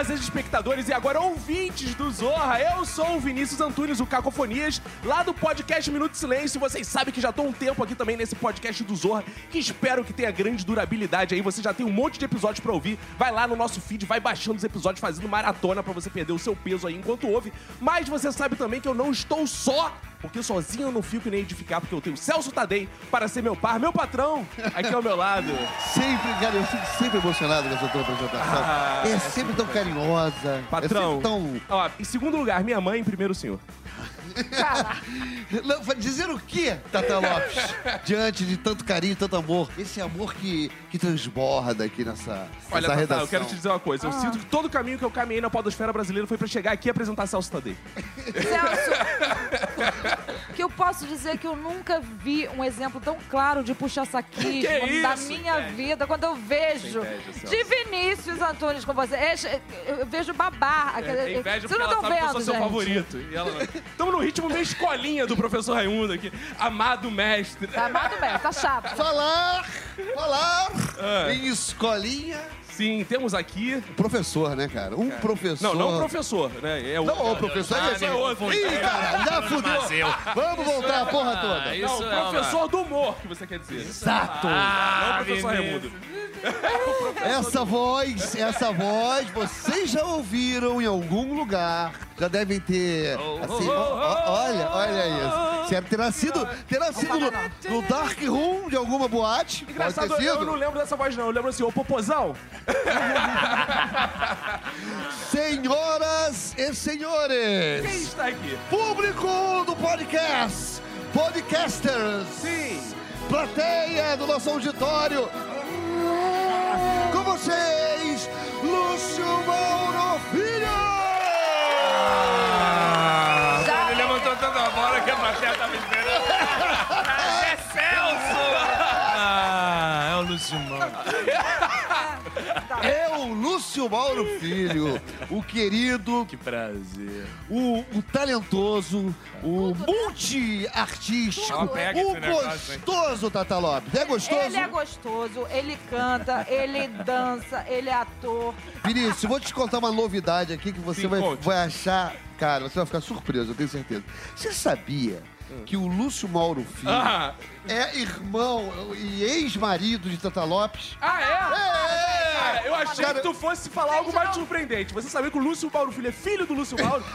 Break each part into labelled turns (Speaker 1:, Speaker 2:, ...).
Speaker 1: prazeres espectadores e agora ouvintes do Zorra. Eu sou o Vinícius Antunes, o Cacofonias, lá do podcast Minuto de Silêncio. Vocês sabem que já tô um tempo aqui também nesse podcast do Zorra, que espero que tenha grande durabilidade aí. Você já tem um monte de episódios pra ouvir. Vai lá no nosso feed, vai baixando os episódios, fazendo maratona pra você perder o seu peso aí enquanto ouve. Mas você sabe também que eu não estou só porque sozinho eu não fico nem edificar, porque eu tenho o Celso Tadei para ser meu par, meu patrão, aqui ao meu lado.
Speaker 2: Sempre, cara, eu fico sempre emocionado com essa tua apresentação.
Speaker 1: Ah,
Speaker 2: é sempre tão carinhosa.
Speaker 1: Patrão.
Speaker 2: É tão...
Speaker 1: Ó, em segundo lugar, minha mãe, em primeiro o senhor.
Speaker 2: Não, dizer o quê, Tata Lopes? Diante de tanto carinho, tanto amor. Esse amor que, que transborda aqui nessa,
Speaker 1: Olha, Tatá,
Speaker 2: redação.
Speaker 1: eu quero te dizer uma coisa. Eu sinto que todo o caminho que eu caminhei na podosfera brasileira foi pra chegar aqui e apresentar Celso Tadei.
Speaker 3: Celso, que eu posso dizer que eu nunca vi um exemplo tão claro de puxa-saquismo
Speaker 1: Que
Speaker 3: da
Speaker 1: isso,
Speaker 3: minha
Speaker 1: inveja.
Speaker 3: vida quando eu vejo
Speaker 1: inveja, Celso.
Speaker 3: de Vinícius Antunes com você. É, Eu vejo babar.
Speaker 1: É, inveja
Speaker 3: Vocês
Speaker 1: porque
Speaker 3: não
Speaker 1: ela
Speaker 3: estão
Speaker 1: sabe que eu sou seu
Speaker 3: gente.
Speaker 1: favorito. E ela... Estamos no ritmo meio escolinha do professor Raimundo aqui. Amado mestre.
Speaker 3: Tá amado mesmo, tá chato.
Speaker 2: Falar, falar
Speaker 1: Ah.
Speaker 2: em escolinha.
Speaker 1: Sim, temos aqui...
Speaker 2: Professor, né, cara? Um professor.
Speaker 1: Não, não professor, né? É o...
Speaker 2: Não, o professor é
Speaker 1: esse é outro.
Speaker 2: Ih, cara, já fudeu. Vamos voltar a porra toda.
Speaker 1: Não,
Speaker 4: Isso é uma-
Speaker 1: professor do humor, que você quer dizer.
Speaker 2: Exato.
Speaker 1: não, professor
Speaker 4: Vinícius.
Speaker 1: Raimundo.
Speaker 2: Essa voz, essa voz, vocês já ouviram em algum lugar. Já devem ter. Assim, ó, ó, olha, olha isso. Certo, terá sido, terá sido no, no Dark Room de alguma boate. Pode
Speaker 1: Engraçado,
Speaker 2: ter
Speaker 1: eu não
Speaker 2: sido.
Speaker 1: lembro dessa voz, não. Eu lembro assim, ô popozão.
Speaker 2: Senhoras e
Speaker 1: Quem
Speaker 2: senhores,
Speaker 1: está aqui?
Speaker 2: público do podcast, podcasters,
Speaker 1: Sim.
Speaker 2: plateia do nosso auditório. Vocês, Lúcio Mauro Filho!
Speaker 3: Já-
Speaker 4: Ele levantou tanto a bola que a plateia tava esperando. é Celso! Ah, é o Lúcio Mano.
Speaker 2: É o Lúcio Mauro Filho, o querido,
Speaker 4: Que prazer.
Speaker 2: o, o talentoso, o multi-artístico,
Speaker 4: Ó, pega
Speaker 2: o
Speaker 4: esse negócio, hein?
Speaker 2: gostoso Tata Lopes. É gostoso?
Speaker 3: Ele é gostoso, ele canta, ele dança, ele é ator.
Speaker 2: Vinícius, vou te contar uma novidade aqui que você
Speaker 1: Sim,
Speaker 2: vai,
Speaker 1: conte.
Speaker 2: vai achar. Cara, você vai ficar surpreso, eu tenho certeza. Você sabia que o Lúcio Mauro Filho
Speaker 1: Ah,
Speaker 2: é irmão e ex-marido de Tata Lopes?
Speaker 1: ah é?
Speaker 2: É!
Speaker 1: Cara, eu achei
Speaker 2: Cara,
Speaker 1: que tu fosse falar algo mais surpreendente. Você sabia que o Lúcio Mauro Filho é filho do Lúcio Mauro?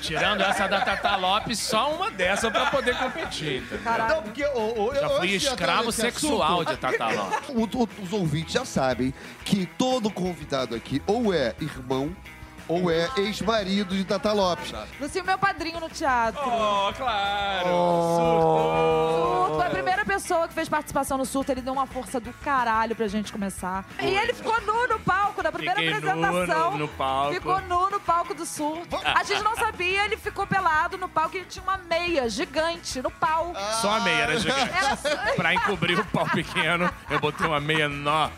Speaker 4: Tirando essa da Tata Lopes, só uma dessa pra poder competir. entendeu?
Speaker 2: Não,
Speaker 3: Caralho.
Speaker 2: porque o, o,
Speaker 4: Já
Speaker 2: eu-
Speaker 4: fui
Speaker 2: antes de entrar
Speaker 4: escravo
Speaker 2: nesse
Speaker 4: sexual
Speaker 2: assunto,
Speaker 4: de Tata Lopes.
Speaker 2: o- o- os ouvintes já sabem que todo convidado aqui ou é irmão ou é ex-marido de Tata Lopes.
Speaker 3: Lucinho, meu padrinho no teatro.
Speaker 1: oh, claro.
Speaker 3: Surto, foi a primeira pessoa que fez participação no surto. Ele deu uma força do caralho pra gente começar. E ele ficou nu no palco, na primeira
Speaker 4: Fiquei nu
Speaker 3: apresentação.
Speaker 4: no- no palco.
Speaker 3: Ficou nu no palco do surto. A gente não sabia, ele ficou pelado no palco e ele tinha uma meia gigante no pau.
Speaker 4: Só a meia era gigante.
Speaker 3: Era só-
Speaker 4: Pra encobrir o pau pequeno, eu botei uma meia enorme.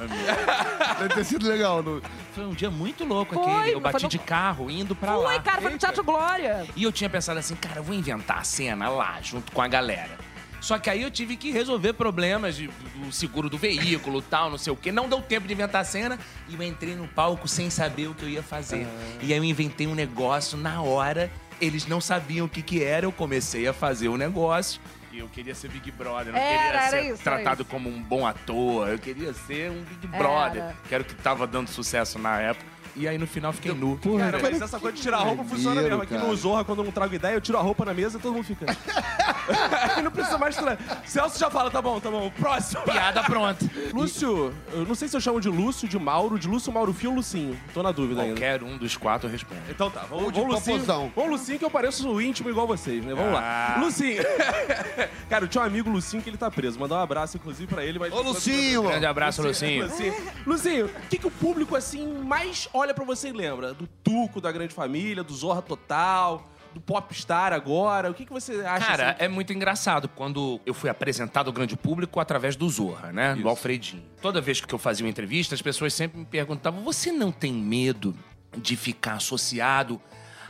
Speaker 2: Deve ter sido legal. No...
Speaker 4: Foi um dia muito louco
Speaker 3: Foi,
Speaker 4: aquele. Eu bati
Speaker 3: no-
Speaker 4: de carro indo pra lá.
Speaker 3: cara, foi no Teatro Glória.
Speaker 4: E eu tinha pensado assim, cara, eu vou inventar a cena lá, junto com a galera. Só que aí eu tive que resolver problemas de, do seguro do veículo, tal, não sei o quê. Não deu tempo de inventar a cena e eu entrei no palco sem saber o que eu ia fazer. E aí eu inventei um negócio na hora. Eles não sabiam o que que era, eu comecei a fazer o negócio. E eu queria ser Big Brother, eu não
Speaker 3: Era,
Speaker 4: queria
Speaker 3: era
Speaker 4: ser
Speaker 3: isso, era
Speaker 4: tratado como um bom ator, eu queria ser um Big
Speaker 3: Era.
Speaker 4: Brother, que era o que tava dando sucesso na época. E aí no final fiquei nu.
Speaker 2: Porra,
Speaker 1: Cara, mas essa coisa de tirar a roupa funciona mesmo. Aqui
Speaker 2: cara.
Speaker 1: no Zorra, quando eu não trago ideia, eu tiro a roupa na mesa e todo mundo fica. Aí não precisa mais tirar. Celso já fala, tá bom, tá bom. Próximo.
Speaker 4: Piada pronta.
Speaker 1: Lúcio, eu não sei se eu chamo de Lúcio, de Mauro, de Lúcio, Mauro Fio ou Lucinho. Tô na dúvida ainda.
Speaker 4: Qualquer um dos quatro responde.
Speaker 1: Então tá, vamos,
Speaker 2: Ou de
Speaker 1: vamos Lucinho.
Speaker 2: popozão.
Speaker 1: Vamos Lucinho, que eu pareço íntimo igual vocês, né? Vamos lá.
Speaker 4: Ah.
Speaker 1: Lucinho. Cara, eu tinha um amigo Lucinho que ele tá preso. Mandar um abraço, inclusive, pra ele. Mas...
Speaker 2: Ô, Lucinho!
Speaker 4: Grande abraço, Lucinho.
Speaker 1: Lucinho, Lucinho, o que, que o público, assim, mais olha pra você e lembra? Do Tuco, da Grande Família, do Zorra Total, do Popstar agora? O que, que você acha?
Speaker 4: Cara,
Speaker 1: assim?
Speaker 4: é muito engraçado quando eu fui apresentado ao grande público através do Zorra, né?
Speaker 1: Isso.
Speaker 4: Do Alfredinho. Toda vez que eu fazia uma entrevista, as pessoas sempre me perguntavam: você não tem medo de ficar associado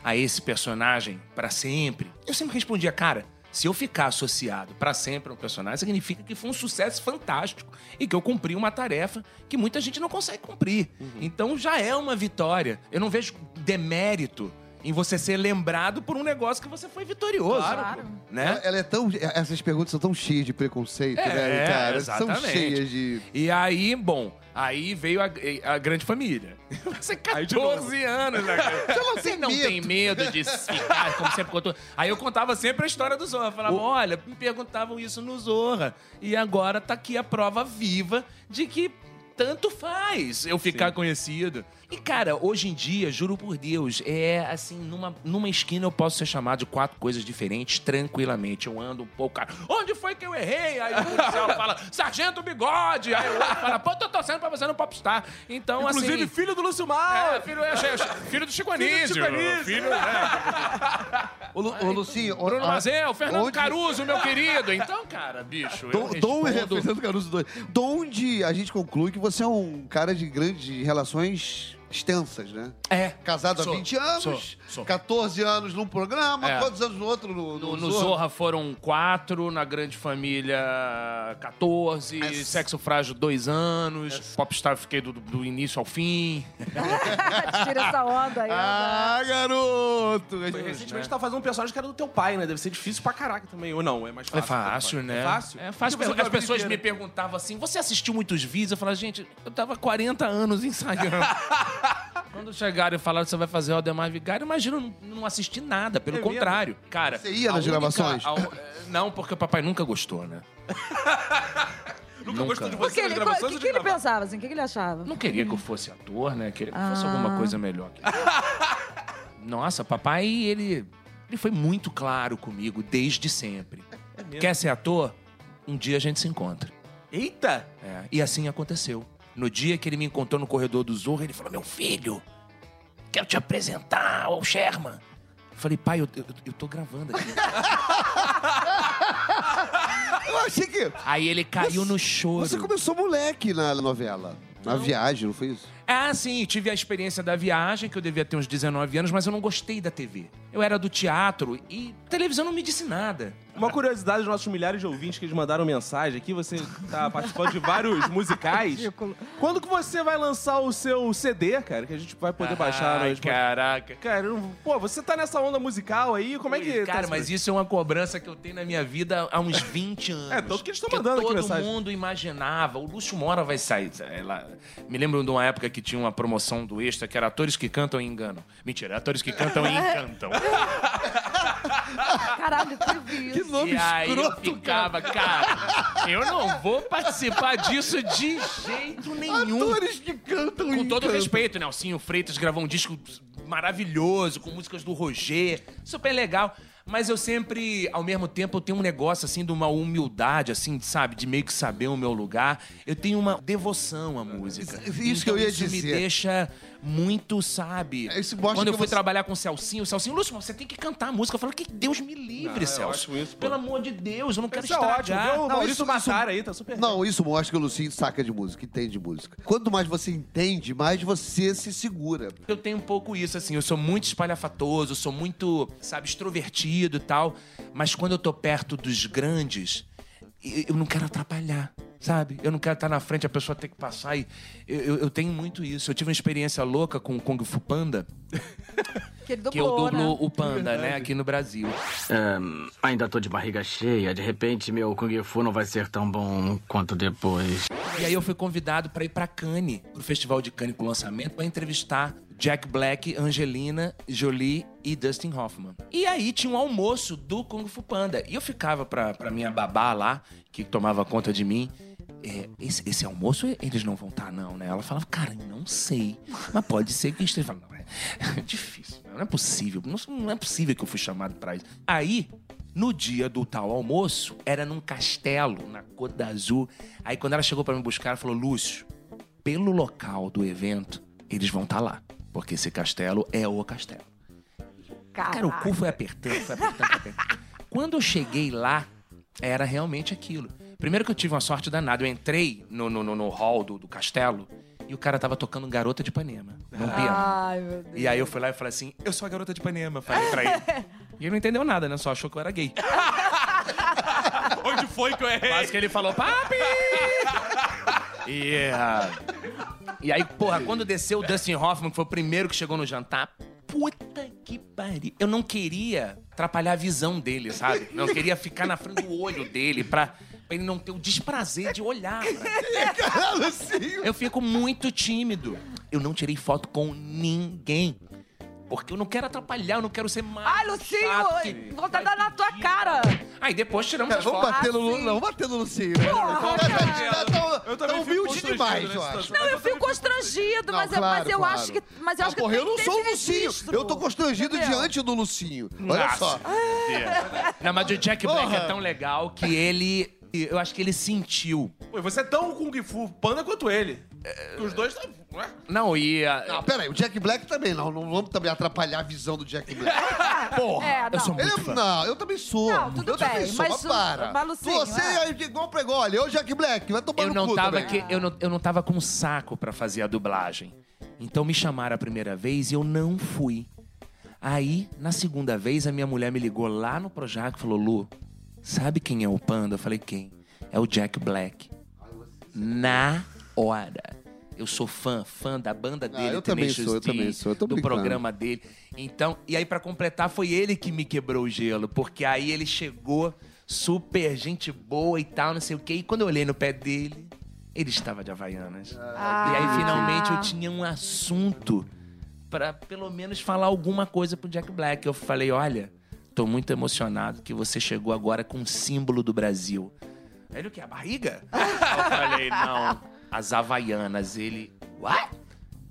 Speaker 4: a esse personagem pra sempre? Eu sempre respondia, cara. Se eu ficar associado pra sempre a um personagem, significa que foi um sucesso fantástico e que eu cumpri uma tarefa que muita gente não consegue cumprir. Então já é uma vitória. Eu não vejo demérito em você ser lembrado por um negócio que você foi vitorioso.
Speaker 3: Claro.
Speaker 4: Né?
Speaker 2: Ela é tão. Essas perguntas são tão cheias de preconceito,
Speaker 4: É,
Speaker 2: né, cara? São
Speaker 4: exatamente.
Speaker 2: cheias de.
Speaker 4: E aí, bom, aí veio a, a grande família. Você
Speaker 1: Aí de novo.
Speaker 4: 14 anos, né? cara?
Speaker 2: não
Speaker 4: Você
Speaker 2: tem
Speaker 4: não
Speaker 2: medo.
Speaker 4: tem medo de ficar, como sempre contou. Aí eu contava sempre a história do Zorra. Falava, olha, me perguntavam isso no Zorra. E agora tá aqui a prova viva de que tanto faz eu ficar conhecido. E, cara, hoje em dia, juro por Deus, é assim, numa, numa esquina eu posso ser chamado de quatro coisas diferentes tranquilamente. Eu ando um pouco, cara, onde foi que eu errei? Aí o policial fala, Sargento Bigode! Aí o outro fala, pô, tô torcendo pra você no Popstar. Então,
Speaker 1: Inclusive,
Speaker 4: assim...
Speaker 1: filho do Lúcio Mal.
Speaker 4: É, filho, é, filho do Chico Anísio.
Speaker 1: Chico Anísio.
Speaker 4: Filho, é.
Speaker 2: Ô, Lu, ô Lucinho,
Speaker 4: Bruno Mazel, Fernando
Speaker 2: onde-
Speaker 4: Caruso, meu querido. Então, cara, bicho, eu
Speaker 2: Dom, Dom
Speaker 4: respondo...
Speaker 2: Fernando Caruso dois. De onde a gente conclui que você é um cara de grandes relações extensas, né?
Speaker 4: É.
Speaker 2: Casado
Speaker 4: Sou,
Speaker 2: há 20 anos,
Speaker 4: sou, sou.
Speaker 2: 14 anos num programa,
Speaker 4: É.
Speaker 2: quantos anos no outro? No,
Speaker 4: No, no Zorra foram quatro, na Grande Família 14,
Speaker 2: É.
Speaker 4: Sexo Frágil dois anos, Popstar fiquei do, do início ao fim.
Speaker 3: Tira essa onda aí.
Speaker 2: Ah, garoto!
Speaker 1: Recentemente tá fazendo um personagem que era do teu pai, né? Deve ser difícil pra caraca também. Ou não, é mais
Speaker 4: É
Speaker 1: fácil.
Speaker 4: fácil, né?
Speaker 1: É fácil?
Speaker 4: É fácil. As
Speaker 1: viu a vida
Speaker 4: pessoas me perguntavam assim: você assistiu muitos vídeos? Eu falava, gente, eu tava 40 anos ensaiando. Quando chegaram e falaram que você vai fazer o Aldemar Vigário, imagina, eu não, não assisti nada, pelo
Speaker 1: É mesmo?
Speaker 4: contrário. Cara,
Speaker 2: Você ia nas gravações?
Speaker 4: a- eh, não, porque o papai nunca gostou, né?
Speaker 1: Nunca,
Speaker 4: Nunca.
Speaker 1: gostou de você nas
Speaker 3: ele, o
Speaker 1: gravações
Speaker 3: que,
Speaker 1: ou
Speaker 3: que ele
Speaker 1: gravar?
Speaker 3: pensava, assim? O que, que ele achava?
Speaker 4: Não queria que eu fosse ator, né? Queria que fosse
Speaker 3: Ah.
Speaker 4: alguma coisa melhor. Nossa, papai, ele, ele foi muito claro comigo desde sempre.
Speaker 1: mesmo?
Speaker 4: Quer ser ator? Um dia a gente se encontra.
Speaker 1: Eita!
Speaker 4: É, e assim aconteceu. No dia que ele me encontrou no corredor do Zorro, ele falou: Meu filho, quero te apresentar ao Sherman. Eu falei, pai, eu, eu, eu tô gravando aqui.
Speaker 2: Eu achei que
Speaker 4: Aí ele caiu no choro.
Speaker 2: você começou moleque na novela. Na viagem, não foi isso?
Speaker 4: Ah, sim, tive a experiência da viagem, que eu devia ter uns 19 anos, mas eu não gostei da TV. Eu era do teatro e televisão não me disse nada.
Speaker 1: Uma curiosidade dos nossos milhares de ouvintes que eles mandaram mensagem aqui, você tá participando de vários musicais. Quando que você vai lançar o seu CD, cara, que a gente vai poder baixar?
Speaker 4: Ai, caraca.
Speaker 1: Cara, eu pô, você tá nessa onda musical aí, como é que... tá
Speaker 4: Cara, mas isso é uma cobrança que eu tenho na minha vida há uns 20 anos.
Speaker 1: É, tanto que eles tão mandando aqui
Speaker 4: todo
Speaker 1: mensagem.
Speaker 4: mundo imaginava. O Lúcio Mora vai sair. Ela... Me lembro de uma época que tinha uma promoção do Extra que era atores que cantam e enganam. Mentira, atores que cantam e encantam.
Speaker 3: Caralho, teve
Speaker 2: Que
Speaker 3: isso.
Speaker 2: nome
Speaker 4: e aí eu
Speaker 2: escroto,
Speaker 4: ficava, cara, eu não vou participar disso de jeito nenhum.
Speaker 2: Atores que cantam
Speaker 4: Com
Speaker 2: e
Speaker 4: todo
Speaker 2: cantam.
Speaker 4: respeito, Nelsinho Freitas gravou um disco maravilhoso, com músicas do Roger, super legal. Mas eu sempre, ao mesmo tempo, eu tenho um negócio, assim, de uma humildade, assim, sabe? De meio que saber o meu lugar. Eu tenho uma devoção à música.
Speaker 2: Isso que
Speaker 4: Então
Speaker 2: eu ia
Speaker 4: isso me
Speaker 2: dizer.
Speaker 4: deixa muito, sabe?
Speaker 2: Isso mostra
Speaker 4: Quando eu fui
Speaker 2: você-
Speaker 4: trabalhar com o Celcinho, o Celcinho, Lúcio, você tem que cantar a música. Eu falo, que Deus me livre,
Speaker 1: Não, é
Speaker 4: Celso.
Speaker 1: ótimo isso.
Speaker 4: Pelo amor de Deus, eu não quero
Speaker 1: Isso é
Speaker 4: estragar.
Speaker 1: ótimo, viu? O
Speaker 2: Não, isso- isso-
Speaker 1: aí, tá super
Speaker 2: Não, isso mostra que o Lucinho saca de música, entende de música. Quanto mais você entende, mais você se segura.
Speaker 4: Eu tenho um pouco isso, assim. Eu sou muito espalhafatoso, sou muito, sabe, extrovertido e tal. Mas quando eu tô perto dos grandes, eu eu não quero atrapalhar, sabe? Eu não quero estar na frente, a pessoa ter que passar. E eu, eu- eu tenho muito isso. Eu tive uma experiência louca com o Kung Fu Panda,
Speaker 3: Que ele dublou,
Speaker 4: que eu dublo
Speaker 3: né?
Speaker 4: o Panda, né, aqui no Brasil.
Speaker 5: Ahn, ainda tô de barriga cheia. De repente, meu Kung Fu não vai ser tão bom quanto depois.
Speaker 4: E aí eu fui convidado para ir para Cannes, pro Festival de Cannes com o lançamento, para entrevistar Jack Black, Angelina Jolie e Dustin Hoffman. E aí tinha um almoço do Kung Fu Panda. E eu ficava pra, pra minha babá lá, que tomava conta de mim. É, esse, esse almoço eles não vão estar, não, né? Ela falava, cara, não sei. Mas pode ser que esteja. Não, é difícil. Não é possível. Não, não é possível que eu fui chamado pra isso. Aí, no dia do tal almoço, era num castelo, na Côte d'Azur. Aí, quando ela chegou pra me buscar, ela falou: Lúcio, pelo local do evento, eles vão estar lá. Porque esse castelo é o castelo. Cara, o cu foi apertando, foi apertando, foi apertando. Quando eu cheguei lá, era realmente aquilo. Primeiro que eu tive uma sorte danada. Eu entrei no, no, no, no hall do, do castelo e o cara tava tocando Garota de Ipanema, num piano.
Speaker 3: Ai, meu Deus.
Speaker 4: E aí eu fui lá e falei assim, eu sou a garota de Ipanema, falei pra ele. E ele não entendeu nada, né? Só achou que eu era gay.
Speaker 1: Onde foi que eu errei?
Speaker 4: Quase que ele falou, papi! e, ah, e aí, porra, quando desceu o Dustin Hoffman, que foi o primeiro que chegou no jantar, puta que pariu. Eu não queria atrapalhar a visão dele, sabe? Eu queria ficar na frente do olho dele pra, pra ele não ter o desprazer de olhar.
Speaker 2: Lucinho.
Speaker 4: Eu fico muito tímido. Eu não tirei foto com ninguém. Porque eu não quero atrapalhar, eu não quero ser mais.
Speaker 3: Ai, Lucinho,
Speaker 4: chato que-
Speaker 3: vontade de dar na tua cara.
Speaker 4: Aí depois tiramos
Speaker 2: Cara,
Speaker 4: as
Speaker 2: vamos
Speaker 4: fotos.
Speaker 2: bater no, Lu-
Speaker 3: sim.
Speaker 2: não, vamos bater no Lucinho. né?
Speaker 3: Porra, cara.
Speaker 2: tá- tá-
Speaker 1: Eu
Speaker 2: tá
Speaker 1: também fico
Speaker 2: humilde
Speaker 1: constrangido
Speaker 2: demais,
Speaker 1: nessa
Speaker 2: eu acho.
Speaker 1: situação.
Speaker 3: Não, eu fico constrangido,
Speaker 2: Não,
Speaker 3: mas, eu,
Speaker 2: claro,
Speaker 3: mas eu
Speaker 2: claro.
Speaker 3: acho que. Mas eu
Speaker 2: Ah,
Speaker 3: acho que
Speaker 2: porra, eu
Speaker 3: tem
Speaker 2: não
Speaker 3: que
Speaker 2: sou o Lucinho.
Speaker 3: registro.
Speaker 2: Eu tô constrangido
Speaker 3: Entendeu?
Speaker 2: diante do Lucinho. Olha só.
Speaker 4: Não, mas o Jack Black
Speaker 2: Porra.
Speaker 4: é tão legal que ele. Eu acho que ele sentiu.
Speaker 1: Pô, você é tão Kung Fu Panda quanto ele. Que os dois tá. Ué?
Speaker 4: Não, e. ah,
Speaker 2: Não, pera aí, o Jack Black também não. Não vamos também atrapalhar a visão do Jack Black. Porra.
Speaker 3: É, não.
Speaker 4: Eu sou
Speaker 2: Ele
Speaker 4: muito
Speaker 2: é-
Speaker 4: fã.
Speaker 2: não, eu também sou.
Speaker 3: Não, tudo
Speaker 2: eu também
Speaker 3: bem,
Speaker 2: sou,
Speaker 3: mas
Speaker 2: mas
Speaker 3: o-
Speaker 2: para. Você
Speaker 3: é.
Speaker 2: é igual pregou, olha, eu Jack Black, vai tomar
Speaker 4: eu
Speaker 2: no
Speaker 4: não
Speaker 2: cu
Speaker 4: tava
Speaker 2: também.
Speaker 4: que, eu, não, eu não tava com saco pra fazer a dublagem. Então me chamaram a primeira vez e eu não fui. Aí, na segunda vez, a minha mulher me ligou lá no Projac e falou: Lu, sabe quem é o Panda? Eu falei: quem? É o Jack Black. Na hora. Eu sou fã, fã da banda dele,
Speaker 2: Ah, eu também sou, eu também sou, eu tô
Speaker 4: do
Speaker 2: brincando.
Speaker 4: programa dele. Então, e aí pra completar, foi ele que me quebrou o gelo, porque aí ele chegou super gente boa e tal, não sei o quê. E quando eu olhei no pé dele, ele estava de Havaianas.
Speaker 3: Ah.
Speaker 4: E aí finalmente eu tinha um assunto pra pelo menos falar alguma coisa pro Jack Black. Eu falei, olha, tô muito emocionado que você chegou agora com um símbolo do Brasil. Ele o quê? A barriga? eu falei, não, as Havaianas. Ele, what?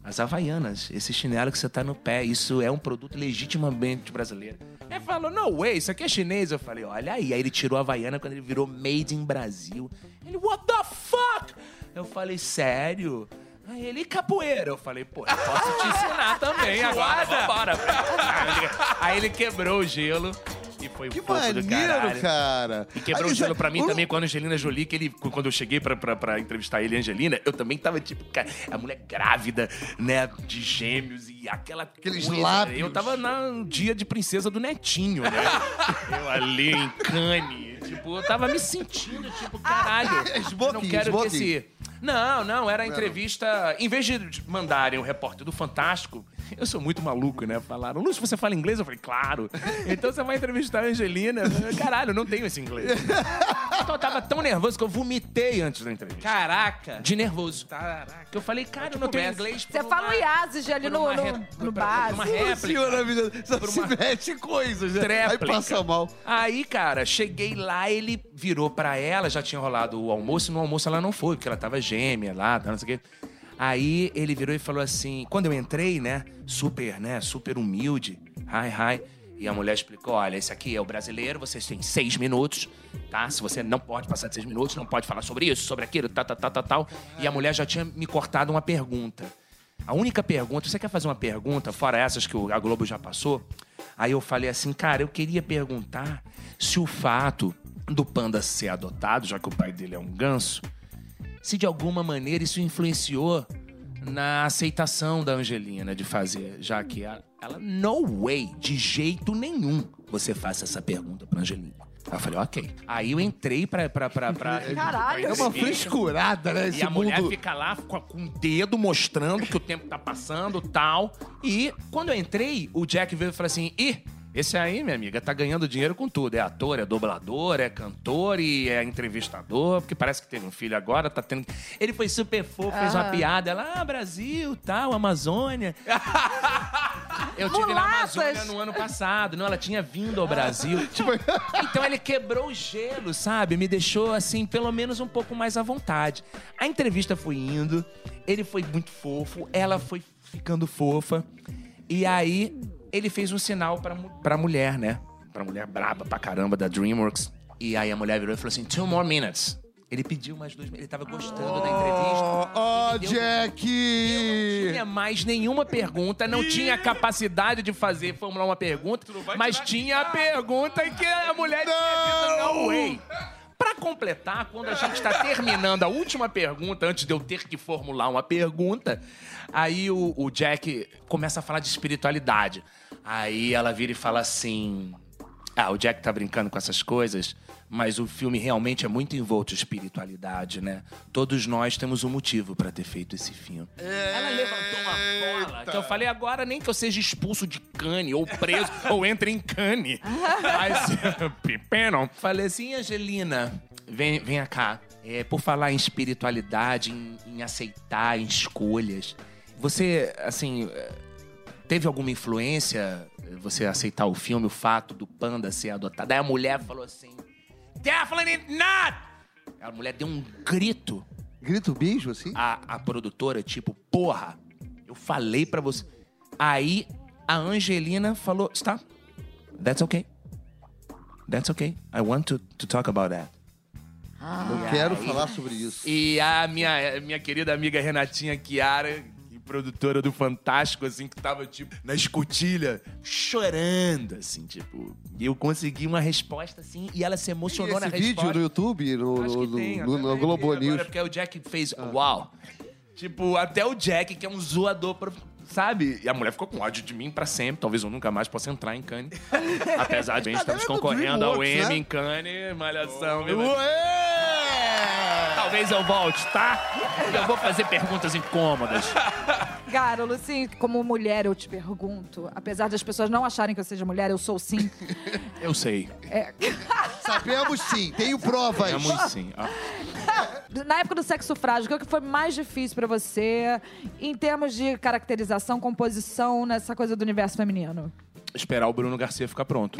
Speaker 4: As Havaianas, esse chinelo que você tá no pé, isso é um produto legitimamente brasileiro. Ele falou, no way, isso aqui é chinês. Eu falei, olha aí. Aí ele tirou a Havaiana quando ele virou Made in Brasil. Ele, what the fuck? Eu falei, sério? Aí ele, "E capoeira? Eu falei, pô, eu posso te ensinar também agora, vambora. Aí ele- Aí ele quebrou o gelo e foi
Speaker 2: Que
Speaker 4: fofo do
Speaker 2: maneiro,
Speaker 4: caralho.
Speaker 2: cara.
Speaker 4: E quebrou
Speaker 2: Aí,
Speaker 4: o gelo pra mim
Speaker 2: o-
Speaker 4: também com a Angelina Jolie, que ele, quando eu cheguei pra, pra, pra entrevistar ele e a Angelina, eu também tava tipo, cara, a mulher grávida, né, de gêmeos e aquela.
Speaker 2: Aqueles
Speaker 4: coisa.
Speaker 2: lábios.
Speaker 4: Eu tava no dia de princesa do netinho, né? eu ali em Cane. Tipo, eu tava me sentindo, tipo, caralho. eu não quero que
Speaker 2: smoking.
Speaker 4: esse. Não, não, era a entrevista. Em vez de mandarem o repórter do Fantástico, eu sou muito maluco, né? Falaram, Lúcio, você fala inglês? Eu falei, claro. Então você vai entrevistar a Angelina. Caralho, eu não tenho esse inglês. Então eu tava tão nervoso que eu vomitei antes da entrevista.
Speaker 1: Caraca.
Speaker 4: De nervoso.
Speaker 1: Caraca.
Speaker 4: Que eu falei, cara, eu não tenho inglês.
Speaker 3: Você fala o Iazes ali no, no, no base.
Speaker 4: uma réplica.
Speaker 2: Senhora vida, só
Speaker 4: Por
Speaker 2: se
Speaker 4: uma-
Speaker 2: mete coisas, né? Aí passa mal.
Speaker 4: Aí, cara, cheguei lá, ele virou pra ela, já tinha rolado o almoço, e no almoço ela não foi, porque ela tava gêmea lá, não sei o quê. Aí ele virou e falou assim: quando eu entrei, né, super, né, super humilde, hi, hi. E a mulher explicou: olha, esse aqui é o brasileiro, vocês têm seis minutos, tá? Se você não pode passar de seis minutos, não pode falar sobre isso, sobre aquilo, tal, tal, tal, tal, tal. E a mulher já tinha me cortado uma pergunta. A única pergunta, você quer fazer uma pergunta, fora essas que a Globo já passou? Aí eu falei assim, cara, eu queria perguntar se o fato do panda ser adotado, já que o pai dele é um ganso, se de alguma maneira isso influenciou na aceitação da Angelina de fazer, já que ela, ela no way, de jeito nenhum, você faça essa pergunta pra Angelina. Aí eu falei, ok. Aí eu entrei pra. pra, pra, pra
Speaker 3: Caralho.
Speaker 2: É uma frescurada, né?
Speaker 4: e
Speaker 2: Esse
Speaker 4: a mulher
Speaker 2: mundo.
Speaker 4: fica lá com, com o dedo mostrando que o tempo tá passando tal. E quando eu entrei, o Jack veio e falou assim: Ih, esse aí, minha amiga, tá ganhando dinheiro com tudo. É ator, é dublador, é cantor e é entrevistador, porque parece que teve um filho agora, tá tendo. Ele foi super fofo, fez uma piada. Ela, ah, Brasil, tal, Amazônia. Eu tive na. Amazônia no ano passado, não, ela tinha vindo ao Brasil.
Speaker 2: Tipo,
Speaker 4: Então ele quebrou o gelo, sabe? Me deixou, assim, pelo menos um pouco mais à vontade. A entrevista foi indo, ele foi muito fofo, ela foi ficando fofa. E aí ele fez um sinal pra, pra mulher, né? Pra mulher braba pra caramba da DreamWorks. E aí a mulher virou e falou assim: two more minutes. Ele pediu mais dois minutos. Ele tava gostando da entrevista. Ele deu-
Speaker 2: Jack!
Speaker 4: tinha mais nenhuma pergunta, não tinha capacidade de fazer, formular uma pergunta, mas tinha a pergunta em que a mulher tinha dito no way. Pra completar, quando a gente está terminando a última pergunta, antes de eu ter que formular uma pergunta, aí o, o Jack começa a falar de espiritualidade. Aí ela vira e fala assim: Ah, o Jack tá brincando com essas coisas, Mas o filme realmente é muito envolto em espiritualidade, né? Todos nós temos um motivo pra ter feito esse filme. Ela levantou uma bola que eu falei agora nem que eu seja expulso de cane ou preso ou entre em cane. Mas. Falei assim, Angelina, vem, vem cá. É, por falar em espiritualidade, em, em aceitar, em escolhas. Você, assim, teve alguma influência você aceitar o filme, o fato do panda ser adotado? Aí a mulher falou assim: Definitely not! A mulher deu um grito.
Speaker 2: Grito bicho, assim?
Speaker 4: A, a produtora, tipo, porra, eu falei pra você. Aí a Angelina falou: Stop. That's okay. That's okay. I want to, to talk about that.
Speaker 2: Eu quero falar sobre isso.
Speaker 4: E a minha, minha querida amiga Renatinha Chiara, produtora do Fantástico, assim, que tava, tipo, na escotilha, chorando, assim, tipo. E eu consegui uma resposta, assim, e ela se emocionou
Speaker 2: Esse
Speaker 4: na
Speaker 2: vídeo
Speaker 4: resposta.
Speaker 2: no YouTube, no, no, no, no Globo
Speaker 4: agora,
Speaker 2: News.
Speaker 4: Porque o Jack fez uau. Tipo, até o Jack, que é um zoador, sabe? E a mulher ficou com ódio de mim pra sempre. Talvez eu nunca mais possa entrar em Cannes. Apesar de a gente
Speaker 2: é do
Speaker 4: concorrendo ao Emmy
Speaker 2: né?
Speaker 4: em Cannes, malhação. viu?
Speaker 2: Ué!
Speaker 4: Talvez eu volte, tá? Eu vou fazer perguntas incômodas.
Speaker 3: Cara, Lucinho, como mulher, eu te pergunto. Apesar das pessoas não acharem que eu seja mulher, eu sou sim.
Speaker 4: Eu sei.
Speaker 3: É,
Speaker 2: Sabemos sim, tenho provas.
Speaker 4: É muito sim. Ah,
Speaker 3: Na época do sexo frágil, o que foi mais difícil pra você em termos de caracterização, composição, nessa coisa do universo feminino?
Speaker 4: esperar o Bruno Garcia ficar pronto.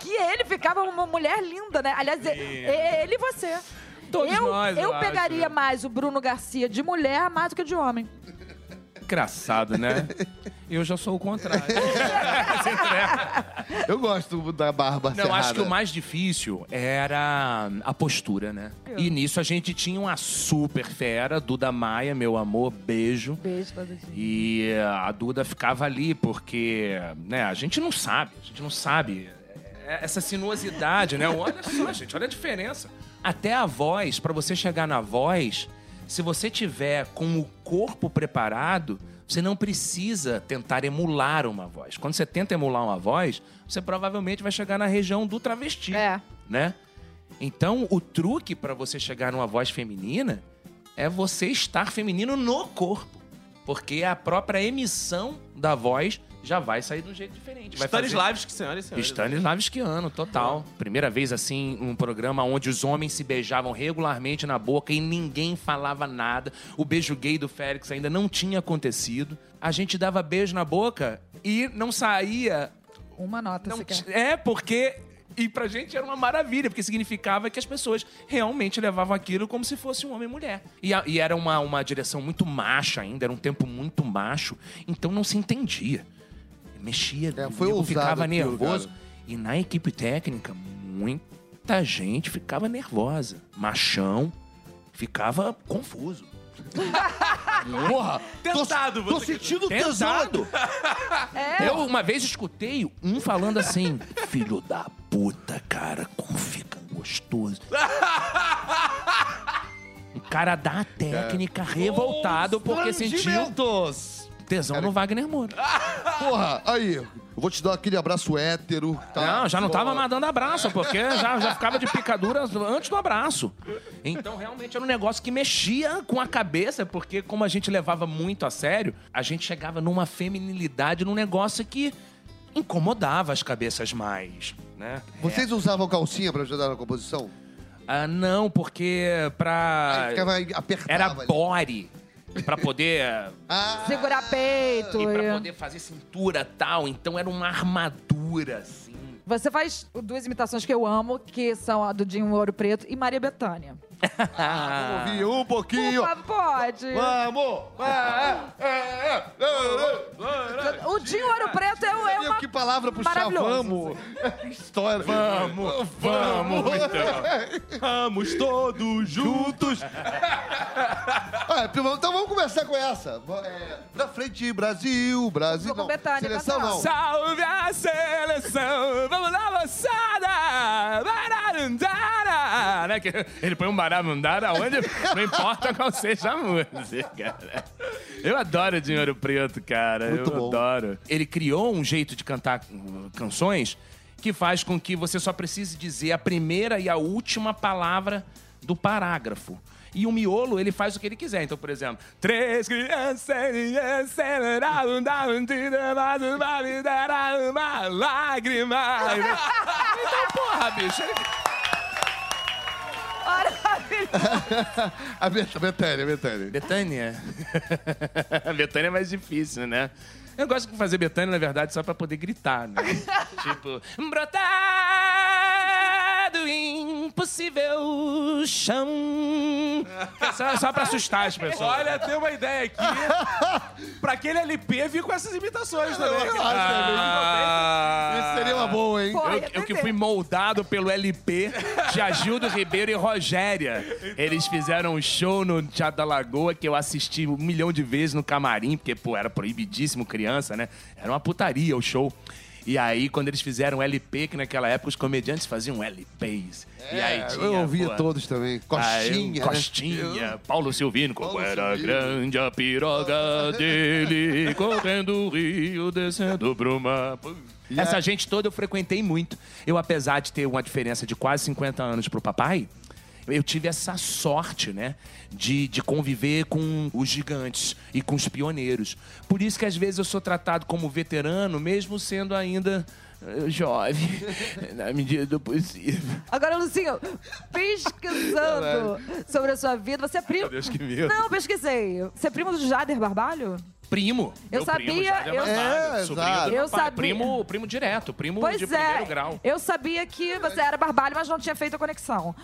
Speaker 3: que ele ficava uma mulher linda, né? Aliás, e- ele e você.
Speaker 4: Todos
Speaker 3: eu,
Speaker 4: nós, eu
Speaker 3: eu
Speaker 4: acho,
Speaker 3: pegaria
Speaker 4: né?
Speaker 3: mais o Bruno Garcia de mulher mais do que de homem.
Speaker 4: Engraçado, né? Eu já sou o contrário.
Speaker 2: Eu gosto da barba
Speaker 4: Não,
Speaker 2: cerrada.
Speaker 4: acho que o mais difícil era a postura, né? E nisso a gente tinha uma super fera, Duda Maia, meu amor, beijo.
Speaker 3: Beijo pra Dudinha.
Speaker 4: E a Duda ficava ali porque, né, a gente não sabe, a gente não sabe É- essa sinuosidade, né? Olha só, gente, olha a diferença. Até a voz, pra você chegar na voz, se você tiver com o corpo preparado, você não precisa tentar emular uma voz. Quando você tenta emular uma voz, você provavelmente vai chegar na região do travesti,
Speaker 3: É.
Speaker 4: né? Então, o truque pra você chegar numa voz feminina é você estar feminino no corpo. Porque a própria emissão da voz já vai sair de um jeito diferente. Vai fazer...
Speaker 1: Stanislavski, senhoras e senhores.
Speaker 4: Stanislavskiano, total. Primeira vez, assim, um programa onde os homens se beijavam regularmente na boca e ninguém falava nada. O beijo gay do Félix ainda não tinha acontecido. A gente dava beijo na boca e não saía.
Speaker 3: Uma nota
Speaker 4: Não
Speaker 3: sequer.
Speaker 4: é, porque. E pra gente era uma maravilha, porque significava que as pessoas realmente levavam aquilo como se fosse um homem e mulher. E, a- e era uma, uma direção muito macha ainda, era um tempo muito macho, então não se entendia. Mexia,
Speaker 2: É, foi ousado
Speaker 4: ficava nervoso.
Speaker 2: cara.
Speaker 4: E na equipe técnica, muita gente ficava nervosa. Machão ficava confuso.
Speaker 2: Porra,
Speaker 1: Tentado,
Speaker 2: tô, tô sentindo.
Speaker 4: Tentado.
Speaker 3: É.
Speaker 4: Eu uma vez escutei um falando assim: Filho da puta, cara, como fica gostoso. O cara da técnica revoltado porque sentiu Tesão no Wagner Moura.
Speaker 2: Porra, aí, eu vou te dar aquele abraço hétero. Tá?
Speaker 4: Não, já não tava
Speaker 2: Porra.
Speaker 4: mais dando abraço, porque já, já ficava de picadura antes do abraço. Então, realmente, era um negócio que mexia com a cabeça, porque como a gente levava muito a sério, a gente chegava numa feminilidade, num negócio que incomodava as cabeças mais, né?
Speaker 2: Vocês usavam calcinha pra ajudar na composição?
Speaker 4: Ah, não, porque pra...
Speaker 2: Aí ficava apertava
Speaker 4: Era
Speaker 2: ali.
Speaker 4: Pra poder...
Speaker 2: Ah,
Speaker 3: Segurar peito.
Speaker 4: E pra
Speaker 3: e-
Speaker 4: poder fazer cintura tal. Então era uma armadura, assim.
Speaker 3: Você faz duas imitações que eu amo, que são a do Dinho Ouro Preto e Maria Bethânia.
Speaker 2: vamos ouvir um pouquinho.
Speaker 3: Por favor, pode.
Speaker 2: Vamos! É, é, é, é, é.
Speaker 3: O Dinho Ouro Preto é, é
Speaker 2: Meu,
Speaker 3: uma...
Speaker 2: que palavra puxar, vamos! História.
Speaker 4: Vamos, vamos, então.
Speaker 1: Vamos todos juntos.
Speaker 2: Ah, então vamos começar com essa. É, pra frente, Brasil, Brasil. Não,
Speaker 3: Betânia,
Speaker 2: seleção não.
Speaker 4: Salve a seleção! Vamos lá, moçada! Né? que Ele põe um bararundara onde não importa qual seja a música. né? Eu adoro Dinheiro Preto, cara.
Speaker 2: Muito
Speaker 4: Eu
Speaker 2: bom.
Speaker 4: adoro. Ele criou um jeito de cantar canções que faz com que você só precise dizer a primeira e a última palavra do parágrafo. E o miolo, ele faz o que ele quiser. Então, por exemplo, três crianças aceleraram da mentira, mas uma me dará uma lágrima. Então, porra, bicho. ele-
Speaker 2: A Bet- Betânia, Betânia.
Speaker 4: Betânia. Betânia é mais difícil, né? Eu gosto de fazer Betânia, na verdade, só pra poder gritar, né? tipo, brotado impossível chão. É Só, só pra assustar as pessoas.
Speaker 1: Olha, tem uma ideia aqui. pra aquele LP vir com essas imitações também.
Speaker 2: Eu acho
Speaker 4: Ah,
Speaker 2: Isso seria uma boa, hein?
Speaker 3: Pô,
Speaker 4: Eu, eu que fui moldado pelo LP de Agildo Ribeiro e Rogéria. Eles fizeram um show no Teatro da Lagoa que eu assisti um milhão de vezes no camarim, porque, pô, era proibidíssimo criança, né? Era uma putaria o show. E aí, quando eles fizeram LP, que naquela época os comediantes faziam LPs. e aí
Speaker 2: É,
Speaker 4: tinha,
Speaker 2: eu ouvia
Speaker 4: pô,
Speaker 2: todos também.
Speaker 4: Aí,
Speaker 2: Costinha, né?
Speaker 4: Costinha, Paulo Silvino, como
Speaker 2: Paulo
Speaker 4: era
Speaker 2: Silvino.
Speaker 4: grande a piroga dele, correndo o rio, descendo pro mar. Essa gente toda eu frequentei muito. Eu, apesar de ter uma diferença de quase 50 anos pro papai, eu tive essa sorte, né? De, de conviver com os gigantes e com os pioneiros. Por isso que às vezes eu sou tratado como veterano, mesmo sendo ainda eh, jovem, na medida do possível.
Speaker 3: Agora, Lucinho, pesquisando sobre a sua vida, você é primo.
Speaker 4: Meu Deus, que medo.
Speaker 3: Não, pesquisei. Você é primo do Jader Barbalho?
Speaker 4: Primo.
Speaker 3: Eu
Speaker 4: Meu primo,
Speaker 3: sabia, eu-
Speaker 4: Barbalho,
Speaker 2: É,
Speaker 4: sobrinho
Speaker 2: exato.
Speaker 4: do meu
Speaker 3: Eu
Speaker 4: pai.
Speaker 3: sabia.
Speaker 4: Primo, primo direto, primo
Speaker 3: Pois
Speaker 4: de
Speaker 3: é.
Speaker 4: primeiro grau.
Speaker 3: Eu sabia que você era Barbalho, mas não tinha feito a conexão.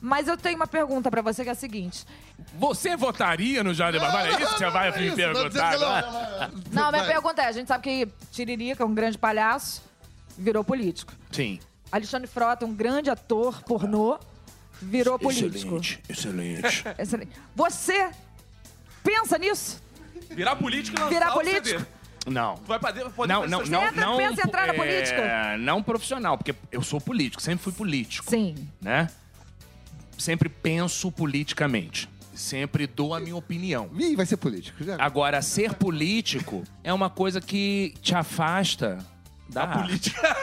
Speaker 3: Mas eu tenho uma pergunta pra você que é a seguinte.
Speaker 4: Você votaria no Jader Barbalho? É isso que você vai me perguntar agora?
Speaker 3: Não, a minha pergunta é, a gente sabe que Tiririca, um grande palhaço, virou político.
Speaker 4: Sim.
Speaker 3: Alexandre Frota, um grande ator pornô, virou político.
Speaker 4: Excelente, excelente.
Speaker 3: Excelente. Você pensa nisso?
Speaker 1: Virar político e lançar
Speaker 3: Virar
Speaker 1: o
Speaker 3: político?
Speaker 1: CD.
Speaker 4: Não.
Speaker 1: Tu vai poder, poder
Speaker 4: Não,
Speaker 1: fazer
Speaker 4: não, não,
Speaker 3: entra-
Speaker 4: não.
Speaker 3: pensa em entrar na
Speaker 4: é,
Speaker 3: política?
Speaker 4: Não profissional, porque eu sou político, sempre fui político.
Speaker 3: Sim.
Speaker 4: Né? Sempre penso politicamente. Sempre dou a minha opinião.
Speaker 2: Ih, vai ser político. Já.
Speaker 4: Agora, ser político é uma coisa que te afasta da, arte.
Speaker 1: política.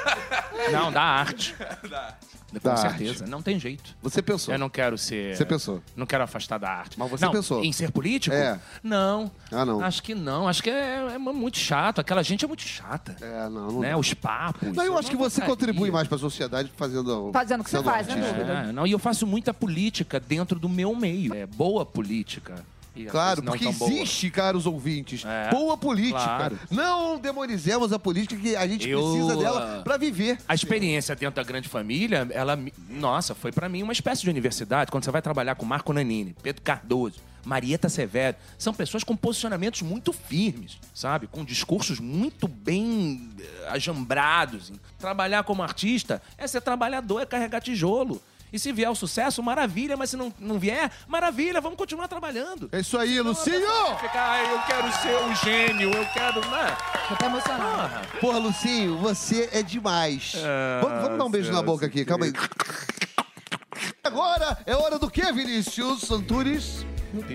Speaker 4: Não, da arte. Com
Speaker 2: Da
Speaker 4: certeza, não tem jeito.
Speaker 2: Você pensou.
Speaker 4: Eu não quero ser.
Speaker 2: Você pensou.
Speaker 4: Não quero afastar da arte.
Speaker 2: Mas você
Speaker 4: Não,
Speaker 2: pensou.
Speaker 4: Em ser político?
Speaker 2: É.
Speaker 4: Não.
Speaker 2: Ah, não.
Speaker 4: Acho que não. Acho que é, é muito chato. Aquela gente é muito chata.
Speaker 2: É, não, não.
Speaker 4: né? Os papos.
Speaker 2: Não, eu acho que você
Speaker 4: gostaria.
Speaker 2: contribui mais pra sociedade fazendo.
Speaker 3: Fazendo o que você faz, né,
Speaker 2: artista.
Speaker 4: É, não, e eu faço muita política dentro do meu meio. É boa política. E
Speaker 2: Claro, porque
Speaker 4: tão boa.
Speaker 2: existe, caros ouvintes,
Speaker 4: É,
Speaker 2: boa política.
Speaker 4: claro.
Speaker 2: Não demonizemos a política que a gente
Speaker 4: Eu,
Speaker 2: precisa dela pra viver.
Speaker 4: A experiência dentro da grande família, ela, nossa, foi pra mim uma espécie de universidade. Quando você vai trabalhar com Marco Nanini, Pedro Cardoso, Marieta Severo, são pessoas com posicionamentos muito firmes, sabe? Com discursos muito bem eh, ajambrados. Trabalhar como artista é ser trabalhador, é carregar tijolo. E se vier o sucesso, maravilha, mas se não, não vier, maravilha, vamos continuar trabalhando.
Speaker 2: É isso aí, Lucinho!
Speaker 4: Ficar, "Ai, eu quero ser o gênio, eu quero. Né?
Speaker 3: Tô até emocionado.
Speaker 4: Porra.
Speaker 2: Porra, Lucinho, você é demais.
Speaker 4: Ah,
Speaker 2: vamos, vamos dar um beijo na boca aqui, calma aí. Agora é hora do que, Vinícius Antunes?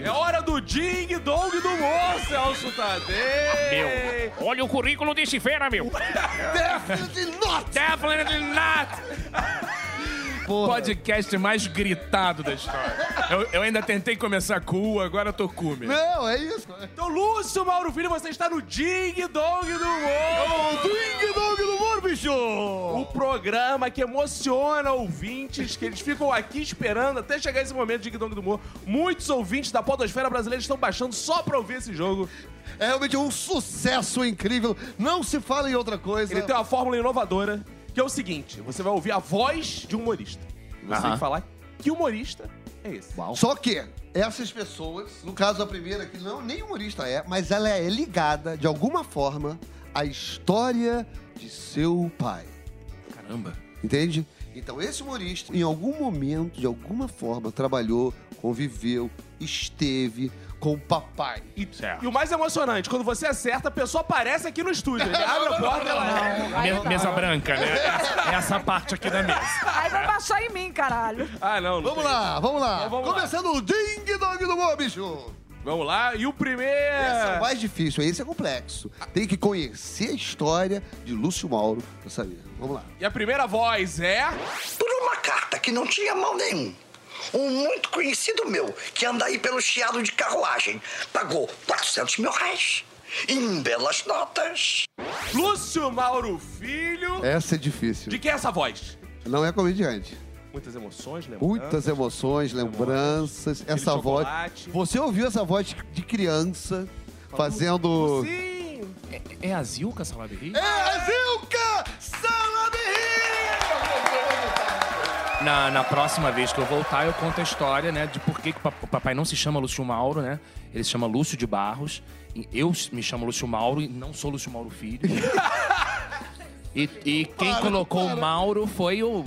Speaker 1: É hora do ding dong do moço, Celso Tadei.
Speaker 4: Meu, olha o currículo desse fera, meu.
Speaker 2: Definitely not!
Speaker 4: Definitely not!
Speaker 2: Porra.
Speaker 4: Podcast mais gritado da história. Eu, eu ainda tentei começar cool, agora eu tô mesmo.
Speaker 2: Não, é isso.
Speaker 1: Então, Lúcio Mauro Filho, você está no ding dong do moço.
Speaker 2: Ding Dong do Humor, bicho!
Speaker 1: O programa que emociona ouvintes, que eles ficam aqui esperando até chegar esse momento de Ding Dong do Humor. Muitos ouvintes da podosfera brasileira estão baixando só pra ouvir esse jogo.
Speaker 2: É realmente um sucesso incrível. Não se fala em outra coisa.
Speaker 1: Ele tem uma fórmula inovadora, que é o seguinte: você vai ouvir a voz de um humorista. E você
Speaker 4: Aham.
Speaker 1: tem que falar que humorista é esse.
Speaker 2: Só que essas pessoas, no caso a primeira, que não nem humorista é, mas ela é ligada de alguma forma à história de seu pai.
Speaker 4: Caramba.
Speaker 2: Entende? Então esse humorista, em algum momento, de alguma forma, trabalhou, conviveu, esteve com o papai.
Speaker 1: E, e o mais emocionante, quando você acerta, a pessoa aparece aqui no estúdio. Ele abre a porta e ela
Speaker 4: Me-
Speaker 3: não.
Speaker 4: mesa branca, né? Essa parte aqui da mesa.
Speaker 3: Aí vai baixar em mim, caralho.
Speaker 1: Ah, não. não
Speaker 2: Vamos
Speaker 1: tem.
Speaker 2: lá, vamos lá.
Speaker 1: Então vamos lá.
Speaker 2: Começando o Ding Dong do Humor, bicho.
Speaker 1: Vamos lá. E o primeiro...
Speaker 2: Esse é o mais difícil, esse é complexo. Tem que conhecer a história de Lúcio Mauro pra saber. Vamos lá.
Speaker 1: E a primeira voz é...
Speaker 6: Por uma carta que não tinha mal nenhum. Um muito conhecido meu, que anda aí pelo chiado de carruagem, pagou 400 mil reais em belas notas.
Speaker 1: Lúcio Mauro Filho.
Speaker 2: Essa é difícil.
Speaker 1: De quem é essa voz?
Speaker 2: Não é comediante.
Speaker 1: Muitas emoções, lembranças.
Speaker 2: Muitas emoções, lembranças. Essa voz. Você ouviu essa voz de- criança fazendo.
Speaker 1: Sim.
Speaker 4: É, é a Zilka Salaberry?
Speaker 2: É a Zilka Salaberry!
Speaker 4: Na, na próxima vez que eu voltar, eu conto a história, né, de por que, que o pa- o papai não se chama Lúcio Mauro, né? Ele se chama Lúcio de Barros. Eu me chamo Lúcio Mauro e não sou Lúcio Mauro Filho. e, e quem
Speaker 2: Para,
Speaker 4: colocou
Speaker 2: para.
Speaker 4: o Mauro foi o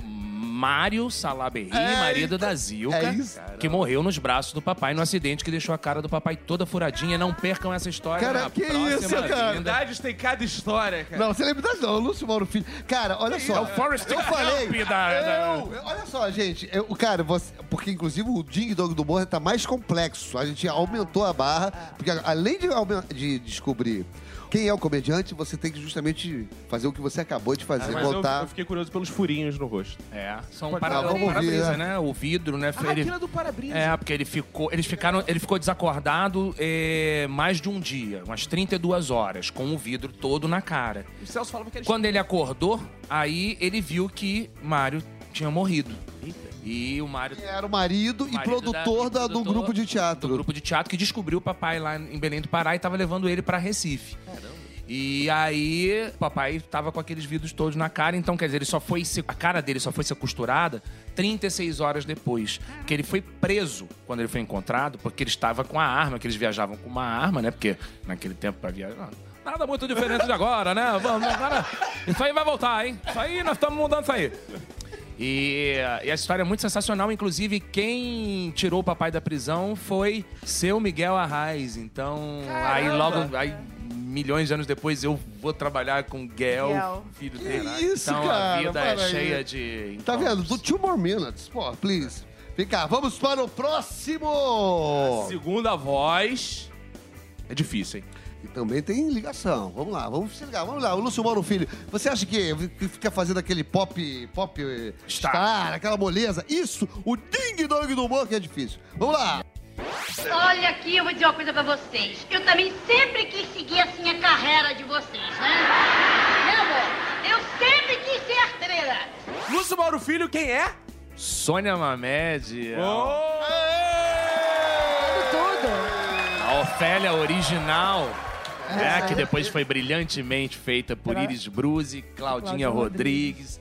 Speaker 4: Mário Salaberry,
Speaker 2: É,
Speaker 4: marido da Zilka,
Speaker 2: é
Speaker 4: que morreu nos braços do papai no acidente que deixou a cara do papai toda furadinha. Não percam essa história
Speaker 2: Cara, que
Speaker 4: próxima
Speaker 2: isso, cara?
Speaker 1: Verdades tem cada história, cara.
Speaker 2: Não, celebridade não, Lúcio Mauro Filho. Cara, olha só.
Speaker 4: É o Forrest
Speaker 2: eu falei. Eu- olha só, gente. eu- cara, você, porque inclusive o Ding Dong do Morro tá mais complexo. A gente aumentou a barra. Porque além de, de descobrir quem é o comediante, você tem que justamente fazer o que você acabou de fazer.
Speaker 1: Mas eu,
Speaker 2: voltar.
Speaker 1: eu fiquei curioso pelos furinhos no rosto.
Speaker 4: É, são
Speaker 1: Pode-
Speaker 4: para,
Speaker 2: Ah, vamos
Speaker 4: para-brisa,
Speaker 2: ver.
Speaker 4: né? O vidro, né?
Speaker 1: Ah,
Speaker 4: Ele-
Speaker 1: aquilo é do para-brisa.
Speaker 4: É, porque ele ficou, eles ficaram, ele ficou desacordado é, mais de um dia, umas 32 horas, com o vidro todo na cara.
Speaker 1: O Celso falava que ele...
Speaker 4: Quando ele acordou, aí ele viu que Mário tinha morrido. E o Mário
Speaker 2: Era o marido, e
Speaker 4: marido
Speaker 2: produtor
Speaker 4: da-
Speaker 2: da, do
Speaker 4: produtor
Speaker 2: grupo de teatro.
Speaker 4: do grupo de teatro que descobriu o papai lá em Belém do Pará e tava levando ele pra Recife. E aí, o papai tava com aqueles vidros todos na cara, então quer dizer, ele só foi ser, a cara dele só foi ser costurada 36 horas depois, porque ele foi preso quando ele foi encontrado, porque ele estava com a arma, que eles viajavam com uma arma, né? Porque naquele tempo pra viajar, nada muito diferente de agora, né? Vamos, agora, isso aí vai voltar, hein? Isso aí nós estamos mudando isso aí. E, e a história é muito sensacional. Inclusive, quem tirou o papai da prisão foi seu Miguel Arraes. Então, aí logo, aí, milhões de anos depois, eu vou trabalhar com Guel,
Speaker 3: Guel.
Speaker 4: filho
Speaker 2: Que
Speaker 4: dele.
Speaker 2: isso,
Speaker 4: então,
Speaker 2: cara,
Speaker 4: a vida é
Speaker 2: aí.
Speaker 4: cheia de.
Speaker 2: Tá vendo?
Speaker 4: encontros.
Speaker 2: Do two more minutes. Pô, please. Vem cá, vamos para o próximo!
Speaker 1: Segunda voz... É difícil, hein?
Speaker 2: E também tem ligação. Vamos lá, vamos se ligar. Vamos lá, o Lúcio Mauro Filho. Você acha que que fica fazendo aquele pop, pop eh,
Speaker 4: Star.
Speaker 2: star, aquela moleza? Isso, o ding dong do humor que é difícil. Vamos lá.
Speaker 7: Olha aqui, eu vou dizer uma coisa pra vocês. Eu também sempre quis seguir assim a carreira de vocês, né? Né, amor? Eu sempre quis ser arteira.
Speaker 1: Lúcio Mauro Filho, quem é?
Speaker 4: Sônia Mamed,
Speaker 3: Tudo.
Speaker 4: a Ofélia original. Né, que depois foi brilhantemente feita por Iris Bruzi, Claudinha
Speaker 3: Claudinha
Speaker 4: Rodrigues.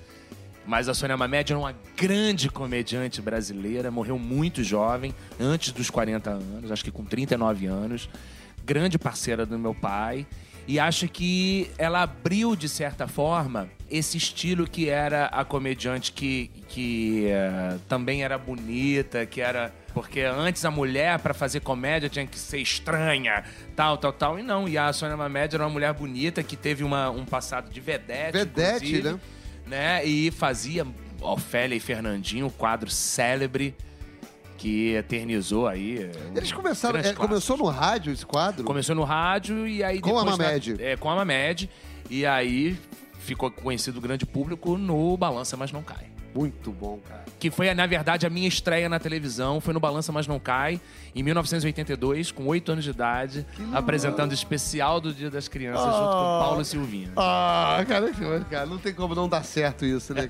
Speaker 4: Mas a Sônia Mamed era uma grande comediante brasileira, morreu muito jovem, antes dos 40 anos, acho que com 39 anos. Grande parceira do meu pai. E acho que ela abriu, de certa forma, esse estilo que era a comediante que, que eh, também era bonita, que era. Porque antes a mulher, para fazer comédia, tinha que ser estranha, tal, tal, tal. E não. E a Sônia Mamed era uma mulher bonita que teve uma, um passado de vedete.
Speaker 2: Vedete, né?
Speaker 4: né? E fazia Ofélia e Fernandinho, um quadro célebre que eternizou aí.
Speaker 2: Eles começaram. é, começou no rádio esse quadro?
Speaker 4: Começou no rádio e aí
Speaker 2: Com a
Speaker 4: na-
Speaker 2: Mamed.
Speaker 4: é, com a Mamed. E aí ficou conhecido o grande público no Balança Mas Não Cai.
Speaker 2: Muito bom, cara.
Speaker 4: Que foi, na verdade, a minha estreia na televisão. Foi no Balança Mas Não Cai, em 1982, com 8 anos de idade, apresentando o especial do Dia das Crianças junto com Paulo Silvino.
Speaker 2: Ah, cara, cara, não tem como não dar certo isso, né?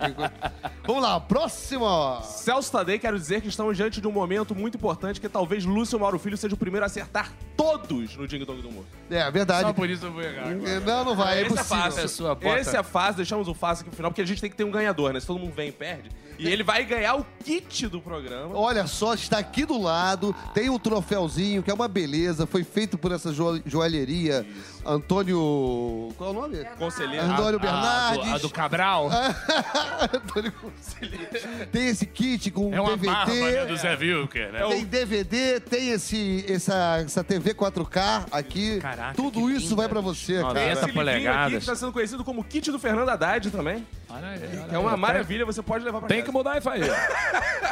Speaker 2: Vamos lá, próximo.
Speaker 1: Celso Tadei, quero dizer que estamos diante de um momento muito importante que talvez Lúcio Mauro Filho seja o primeiro a acertar todos no Ding Dong do Humor.
Speaker 2: É, verdade.
Speaker 4: Só por isso eu vou errar. agora.
Speaker 2: Não, não vai, é
Speaker 1: Esse é
Speaker 2: impossível.
Speaker 1: fácil.
Speaker 4: Pessoa bota-
Speaker 1: Esse é fácil, deixamos o fácil aqui pro final, porque a gente tem que ter um ganhador, né? Se todo mundo vem e perde. E ele vai ganhar o kit do programa.
Speaker 2: Olha só, está aqui do lado, tem um troféuzinho que é uma beleza, foi feito por essa jo- joalheria Antônio. Qual é o nome?
Speaker 1: Conselheiro.
Speaker 2: Antônio
Speaker 4: A do,
Speaker 2: Bernardes.
Speaker 4: a do Cabral
Speaker 2: Antônio Conselheiro. Tem esse kit com
Speaker 4: é uma
Speaker 2: DVD.
Speaker 4: barba né, do Zé Wilker, né?
Speaker 2: Tem DVD, tem esse, essa, essa TV 4K aqui.
Speaker 4: Caraca,
Speaker 2: Tudo isso
Speaker 4: linda,
Speaker 2: vai pra
Speaker 4: bicho.
Speaker 2: você, cara.
Speaker 1: Esse livrinho aqui
Speaker 4: polegadas.
Speaker 1: que está sendo conhecido como kit do Fernando Haddad também.
Speaker 8: Olha
Speaker 1: É uma maravilha, você pode levar pra
Speaker 8: Tem
Speaker 1: casa.
Speaker 8: que mudar isso aí.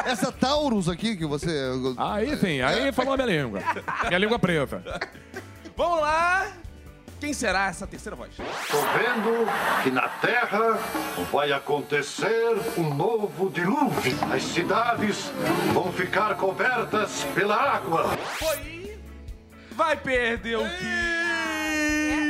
Speaker 2: Essa Taurus aqui que você.
Speaker 8: Aí sim, aí falou a minha língua. Minha língua preta.
Speaker 1: Vamos lá! Quem será essa terceira voz?
Speaker 9: Tô vendo que na Terra vai acontecer um novo dilúvio. As cidades vão ficar cobertas pela água.
Speaker 1: Foi! Vai perder o que?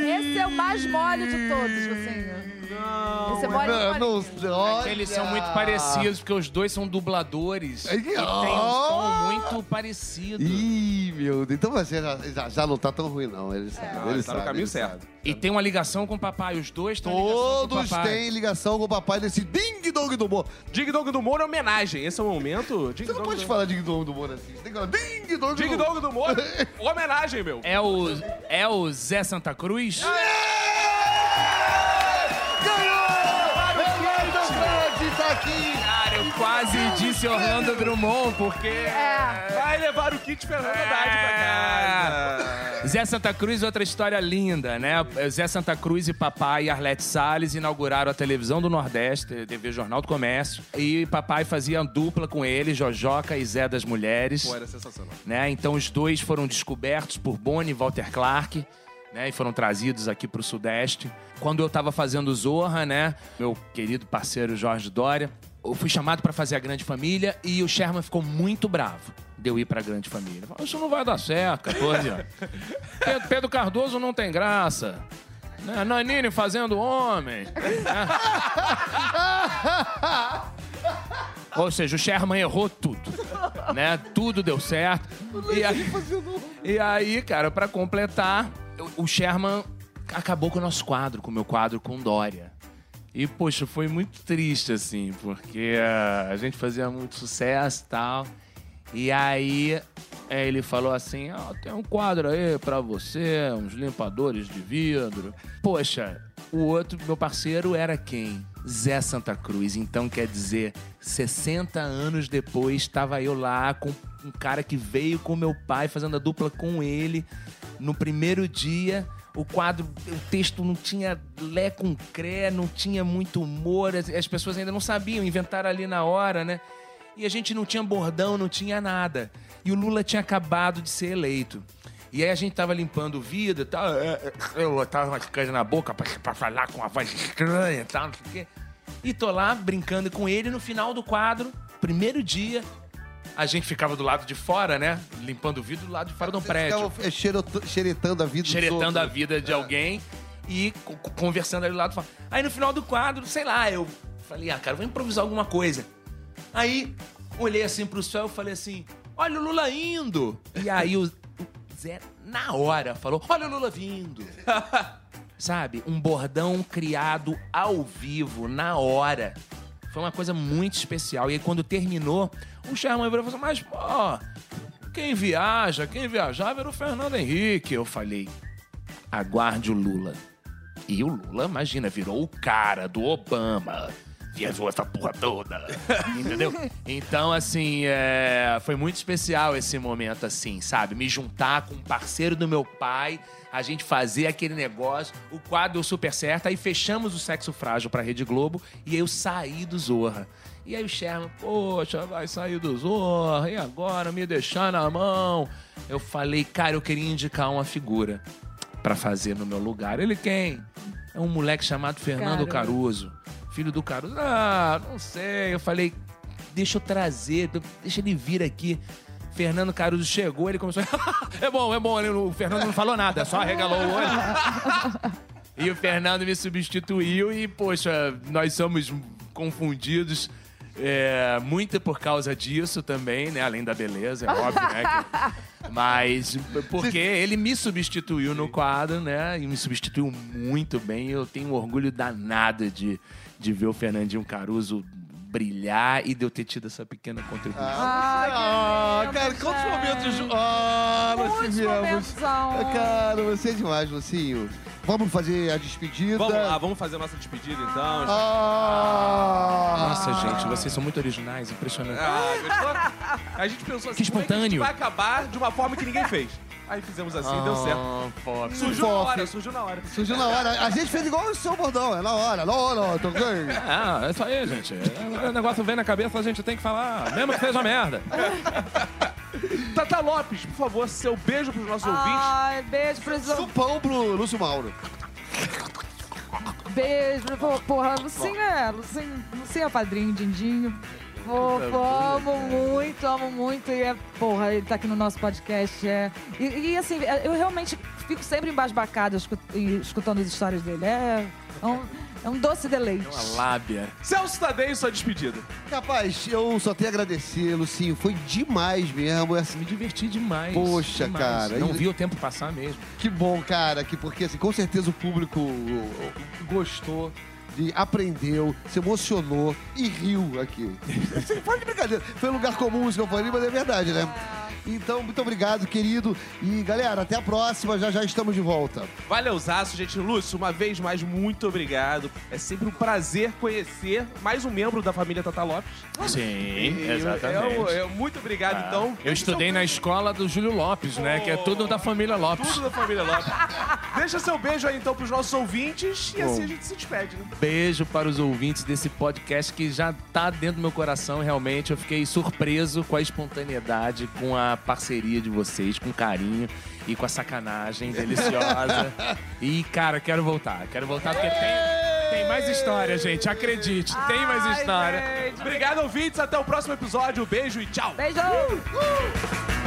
Speaker 3: Esse é o mais mole de todos, Lucinho. Esse é mole
Speaker 2: Não, não, olha.
Speaker 4: Eles são muito parecidos, porque os dois são dubladores.
Speaker 2: Ai,
Speaker 4: E tem um tom muito parecido.
Speaker 2: Ih, meu Deus. Então você já, já, já não tá tão ruim, não. Eles sabem.
Speaker 1: Não,
Speaker 2: eles
Speaker 1: tá no
Speaker 2: sabem,
Speaker 1: caminho certo.
Speaker 2: sabem.
Speaker 4: E tem uma ligação com o papai. Os dois têm ligação com o
Speaker 2: Todos
Speaker 4: papai.
Speaker 2: têm ligação com o papai nesse ding-dong do humor.
Speaker 1: Dig Dong do Moro é homenagem. Esse é o momento. Dig
Speaker 2: Você não
Speaker 1: Dong
Speaker 2: pode
Speaker 1: do...
Speaker 2: falar ding-dong do humor assim. Você tem que falar ding-dong
Speaker 1: Dig
Speaker 2: do
Speaker 1: Dong do Moro, homenagem, meu.
Speaker 4: É o, é o Zé Santa Cruz?
Speaker 2: Fred tá aqui.
Speaker 4: Cara, eu quase disse Orlando Drummond, porque...
Speaker 3: É.
Speaker 1: Vai levar o kit Fernando Haddad pra casa.
Speaker 4: Zé Santa Cruz, outra história linda, né? Zé Santa Cruz e papai Arlete Salles inauguraram a televisão do Nordeste, TV Jornal do Comércio. E papai fazia dupla com ele, Jojoca e Zé das Mulheres.
Speaker 1: Pô, era sensacional.
Speaker 4: né? Então os dois foram descobertos por Bonnie e Walter Clark, né? E foram trazidos aqui pro Sudeste. Quando eu tava fazendo Zorra, né? Meu querido parceiro Jorge Dória, eu fui chamado pra fazer a Grande Família e o Sherman ficou muito bravo de eu ir pra Grande Família. Falou, Isso não vai dar certo, 14 anos. Pedro, Pedro Cardoso não tem graça. Né? Nanine fazendo homem. né? Ou seja, o Sherman errou tudo, né? Tudo deu certo. E aí, e aí cara, pra completar, o- Sherman acabou com o nosso quadro, com o meu quadro com Dória. E, poxa, foi muito triste, assim, porque ah, a gente fazia muito sucesso e tal. E aí eh, ele falou assim: ó, tem um quadro aí pra você, uns limpadores de vidro. Poxa, o outro, meu parceiro, era quem? Zé Santa Cruz. Então, quer dizer, 60 anos depois, estava eu lá com um cara que veio com meu pai, fazendo a dupla com ele. No primeiro dia, o quadro, o texto não tinha lé com cré, não tinha muito humor, as, as pessoas ainda não sabiam, inventaram ali na hora, né? E a gente não tinha bordão, não tinha nada. E o Lula tinha acabado de ser eleito. E aí a gente tava limpando o vidro e tal. é, é, Eu tava umas coisas na boca pra, pra falar com uma voz estranha e tal, não sei o quê. E tô lá brincando com ele. No final do quadro, primeiro dia, a gente ficava do lado de fora, né? Limpando o vidro do lado de fora de um prédio
Speaker 2: xeretando a vida
Speaker 4: xeretando a vida de alguém e co- co- conversando ali do lado. Aí no final do quadro, sei lá, eu falei, ah, cara, vou improvisar alguma coisa. Aí olhei assim pro céu e falei assim: olha o Lula indo. E aí o Zé, na hora, falou: olha o Lula vindo. Sabe? Um bordão criado ao vivo, na hora. Foi uma coisa muito especial. E aí, quando terminou, o Sherman virou e falou assim, mas, pô, quem viaja, quem viajava era o Fernando Henrique. Eu falei, aguarde o Lula. E o Lula, imagina, virou o cara do Obama. Viajou essa porra toda. Entendeu? Então, assim, é, foi muito especial esse momento, assim, sabe? Me juntar com um parceiro do meu pai, a gente fazer aquele negócio. O quadro deu super certo. Aí fechamos o Sexo Frágil pra Rede Globo e eu saí do Zorra. E aí o Sherman, poxa, vai sair do Zorra, e agora me deixar na mão? Eu falei, cara, eu queria indicar uma figura pra fazer no meu lugar. Ele quem? É um moleque chamado Fernando
Speaker 3: Caramba.
Speaker 4: Caruso. Filho do Caruso. Ah, não sei. Eu falei, deixa eu trazer, deixa ele vir aqui. Fernando Caruso chegou, ele começou é bom, é bom. O Fernando não falou nada, só arregalou o olho. E o Fernando me substituiu e, poxa, nós somos confundidos é, muito por causa disso também, né? Além da beleza, é óbvio, né? que- Mas porque ele me substituiu no quadro, né? E me substituiu muito bem. Eu tenho um orgulho danado de, de ver o Fernandinho Caruso brilhar e de eu ter tido essa pequena contribuição.
Speaker 2: Ah,
Speaker 3: que
Speaker 2: cara,
Speaker 3: lindo,
Speaker 2: quantos
Speaker 3: gente.
Speaker 2: momentos. Ah, nós tivemos. Cara, você é demais, Lucinho. Vamos fazer a despedida.
Speaker 1: Vamos lá, vamos fazer a nossa despedida então.
Speaker 2: Ah!
Speaker 4: Nossa, gente, vocês são muito originais, impressionante.
Speaker 1: Ah, gostou? A gente pensou assim,
Speaker 4: Que
Speaker 1: como é que a gente
Speaker 4: espontâneo.
Speaker 1: vai acabar de uma forma que ninguém fez. Aí fizemos assim, deu certo.
Speaker 4: Ah, fofo.
Speaker 1: Surgiu na hora, surgiu na hora.
Speaker 2: Surgiu na hora. A gente fez igual o seu bordão, é na hora, na hora, tô ganho.
Speaker 8: Ah, é isso aí, gente. O negócio vem na cabeça, a gente tem que falar, mesmo que seja merda.
Speaker 1: Tata Lopes, por favor, seu beijo pros nossos ouvintes.
Speaker 3: Ai, beijo pros
Speaker 2: Supão pro Lúcio Mauro.
Speaker 3: Beijo, pô, porra, Lucinho é, Lucinho, Lucinho é padrinho, Dindinho. Fofo, amo muito, amo muito. E é, porra, ele tá aqui no nosso podcast. É. E, e, assim, eu realmente fico sempre embasbacada escu- e escutando as histórias dele. É, é um, é um doce deleite.
Speaker 4: Uma lábia.
Speaker 1: Celso Tadei, sua despedida.
Speaker 2: Rapaz, eu só tenho a agradecer, Lucinho. Foi demais mesmo. Assim,
Speaker 4: Me diverti demais.
Speaker 2: Poxa,
Speaker 4: demais.
Speaker 2: cara.
Speaker 4: Não vi o tempo passar mesmo.
Speaker 2: Que bom, cara, que porque assim, com certeza o público gostou. De, aprendeu, se emocionou e riu aqui. Você Fala de brincadeira. Foi um lugar comum isso que eu falei, mas é verdade, né? Então, muito obrigado, querido. E, galera, até a próxima. Já já estamos de volta.
Speaker 1: Valeuzaço, gente. Lúcio, uma vez mais, muito obrigado. É sempre um prazer conhecer mais um membro da família Tata Lopes.
Speaker 4: Sim,
Speaker 1: E
Speaker 4: exatamente.
Speaker 1: eu- eu- muito obrigado, então.
Speaker 8: Eu estudei na escola do Júlio Lopes, né? Que é tudo da família Lopes.
Speaker 1: Tudo da família Lopes. Deixa seu beijo aí, então, pros nossos ouvintes. E assim a gente se despede, né?
Speaker 4: Beijo para os ouvintes desse podcast que já tá dentro do meu coração, realmente. Eu fiquei surpreso com a espontaneidade, com a parceria de vocês, com o carinho e com a sacanagem deliciosa. e, cara, quero voltar. Quero voltar porque tem, tem mais história, gente. Acredite, tem mais
Speaker 3: Ai,
Speaker 4: história.
Speaker 3: gente.
Speaker 1: Obrigado, ouvintes. Até o próximo episódio. Beijo e tchau.
Speaker 3: Beijo!